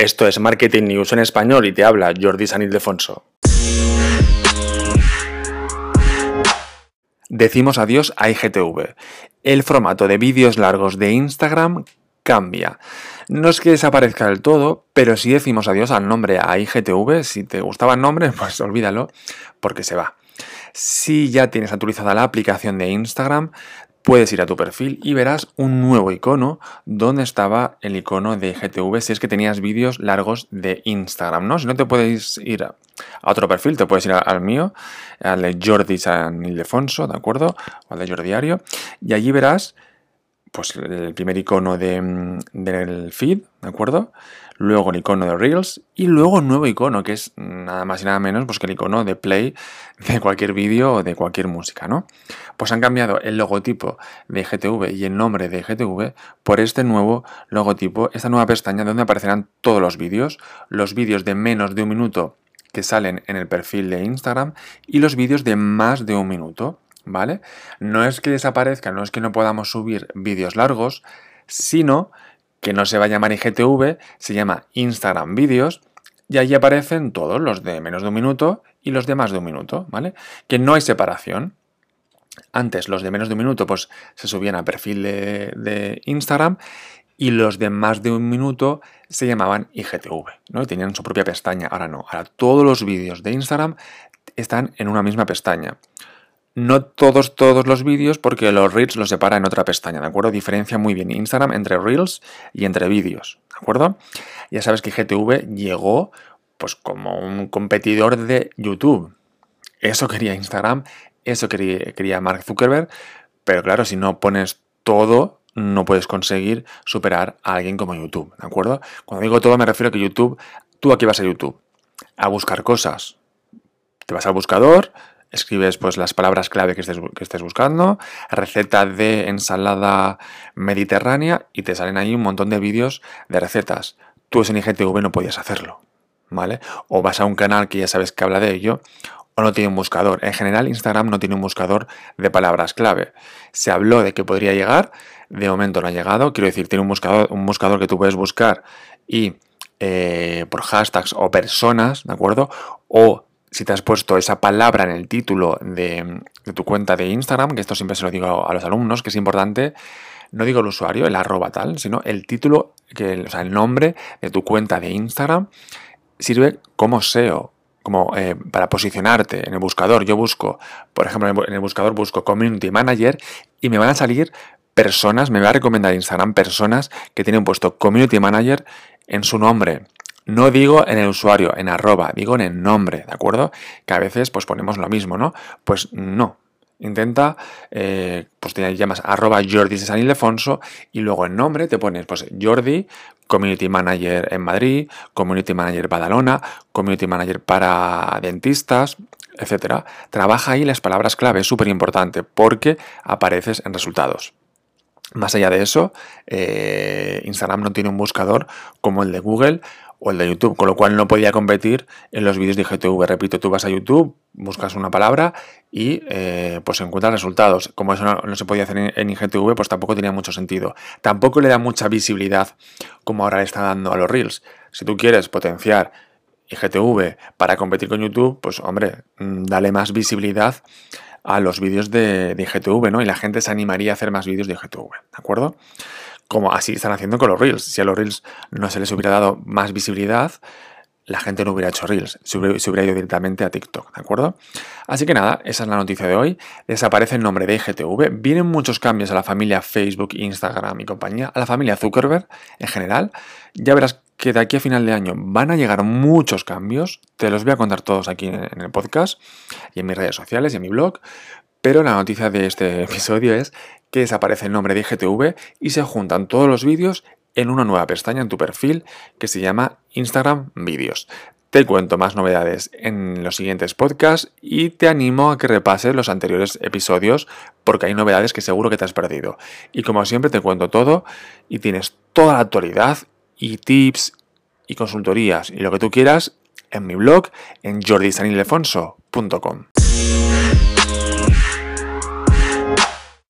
Esto es Marketing News en español y te habla Jordi San Ildefonso. Decimos adiós a IGTV. El formato de vídeos largos de Instagram cambia. No es que desaparezca del todo, pero si decimos adiós al nombre a IGTV. Si te gustaba el nombre, pues olvídalo, porque se va. Si ya tienes actualizada la aplicación de Instagram, puedes ir a tu perfil y verás un nuevo icono donde estaba el icono de IGTV si es que tenías vídeos largos de Instagram, ¿no? Si no te puedes ir a otro perfil, te puedes ir al mío, al de Jordi San Ildefonso, ¿de acuerdo? O al de Jordi Diario, y allí verás pues el primer icono de, del feed, ¿de acuerdo? Luego el icono de Reels y luego un nuevo icono que es nada más y nada menos pues que el icono de play de cualquier vídeo o de cualquier música, ¿no? Pues han cambiado el logotipo de GTV y el nombre de GTV por este nuevo logotipo, esta nueva pestaña donde aparecerán todos los vídeos, los vídeos de menos de un minuto que salen en el perfil de Instagram y los vídeos de más de un minuto. ¿vale? No es que desaparezca, no es que no podamos subir vídeos largos, sino que no se va a llamar IGTV, se llama Instagram Vídeos, y allí aparecen todos los de menos de un minuto y los de más de un minuto, ¿vale? Que no hay separación. Antes los de menos de un minuto pues se subían al perfil de, de Instagram y los de más de un minuto se llamaban IGTV, ¿no? Y tenían su propia pestaña. Ahora no, ahora todos los vídeos de Instagram están en una misma pestaña. No todos, todos los vídeos, porque los Reels los separa en otra pestaña, ¿de acuerdo? Diferencia muy bien Instagram entre Reels y entre vídeos, ¿de acuerdo? Ya sabes que GTV llegó pues como un competidor de YouTube. Eso quería Instagram, eso quería, quería Mark Zuckerberg, pero claro, si no pones todo, no puedes conseguir superar a alguien como YouTube, ¿de acuerdo? Cuando digo todo me refiero a que YouTube, tú aquí vas a YouTube, a buscar cosas. Te vas al buscador, escribes pues las palabras clave que estés, que estés, buscando, receta de ensalada mediterránea y te salen ahí un montón de vídeos de recetas. Tú en IGTV no podías hacerlo, ¿vale? O vas a un canal que ya sabes que habla de ello o no tiene un buscador. En general Instagram no tiene un buscador de palabras clave. Se habló de que podría llegar, de momento no ha llegado. Quiero decir, tiene un buscador, un buscador que tú puedes buscar y eh, por hashtags o personas, ¿de acuerdo? O si te has puesto esa palabra en el título de, tu cuenta de Instagram, que esto siempre se lo digo a los alumnos, que es importante, no digo el usuario, el arroba tal, sino el título, que, o sea, el nombre de tu cuenta de Instagram, sirve como SEO, como eh, para posicionarte en el buscador. Yo busco, por ejemplo, en el buscador busco Community Manager y me van a salir personas, me va a recomendar Instagram personas que tienen puesto Community Manager en su nombre. No digo en el usuario, en arroba, digo en el nombre, ¿de acuerdo? Que a veces pues ponemos lo mismo, ¿no? Pues no. Intenta, eh, pues te llamas arroba Jordi de San Ildefonso y luego en nombre te pones pues Jordi, Community Manager en Madrid, Community Manager Badalona, Community Manager para dentistas, etcétera. Trabaja ahí las palabras clave, es súper importante porque apareces en resultados. Más allá de eso, eh, Instagram no tiene un buscador como el de Google o el de YouTube, con lo cual no podía competir en los vídeos de IGTV. Repito, tú vas a YouTube, buscas una palabra y eh, pues encuentras resultados. Como eso no, se podía hacer en, IGTV, pues tampoco tenía mucho sentido. Tampoco le da mucha visibilidad como ahora le está dando a los Reels. Si tú quieres potenciar IGTV para competir con YouTube, pues hombre, mm, dale más visibilidad a los vídeos de, de IGTV, ¿no? Y la gente se animaría a hacer más vídeos de IGTV, ¿de acuerdo? Como así están haciendo con los Reels. Si a los Reels no se les hubiera dado más visibilidad, la gente no hubiera hecho Reels, se hubiera, ido directamente a TikTok, ¿de acuerdo? Así que nada, esa es la noticia de hoy. Desaparece el nombre de IGTV. Vienen muchos cambios a la familia Facebook, Instagram y compañía, a la familia Zuckerberg en general. Ya verás que de aquí a final de año van a llegar muchos cambios. Te los voy a contar todos aquí en el podcast y en mis redes sociales y en mi blog. Pero la noticia de este episodio es que desaparece el nombre de IGTV y se juntan todos los vídeos en una nueva pestaña en tu perfil que se llama Instagram Vídeos. Te cuento más novedades en los siguientes podcasts y te animo a que repases los anteriores episodios porque hay novedades que seguro que te has perdido. Y como siempre te cuento todo y tienes toda la actualidad y tips y consultorías y lo que tú quieras en mi blog en jordisanilefonso.com.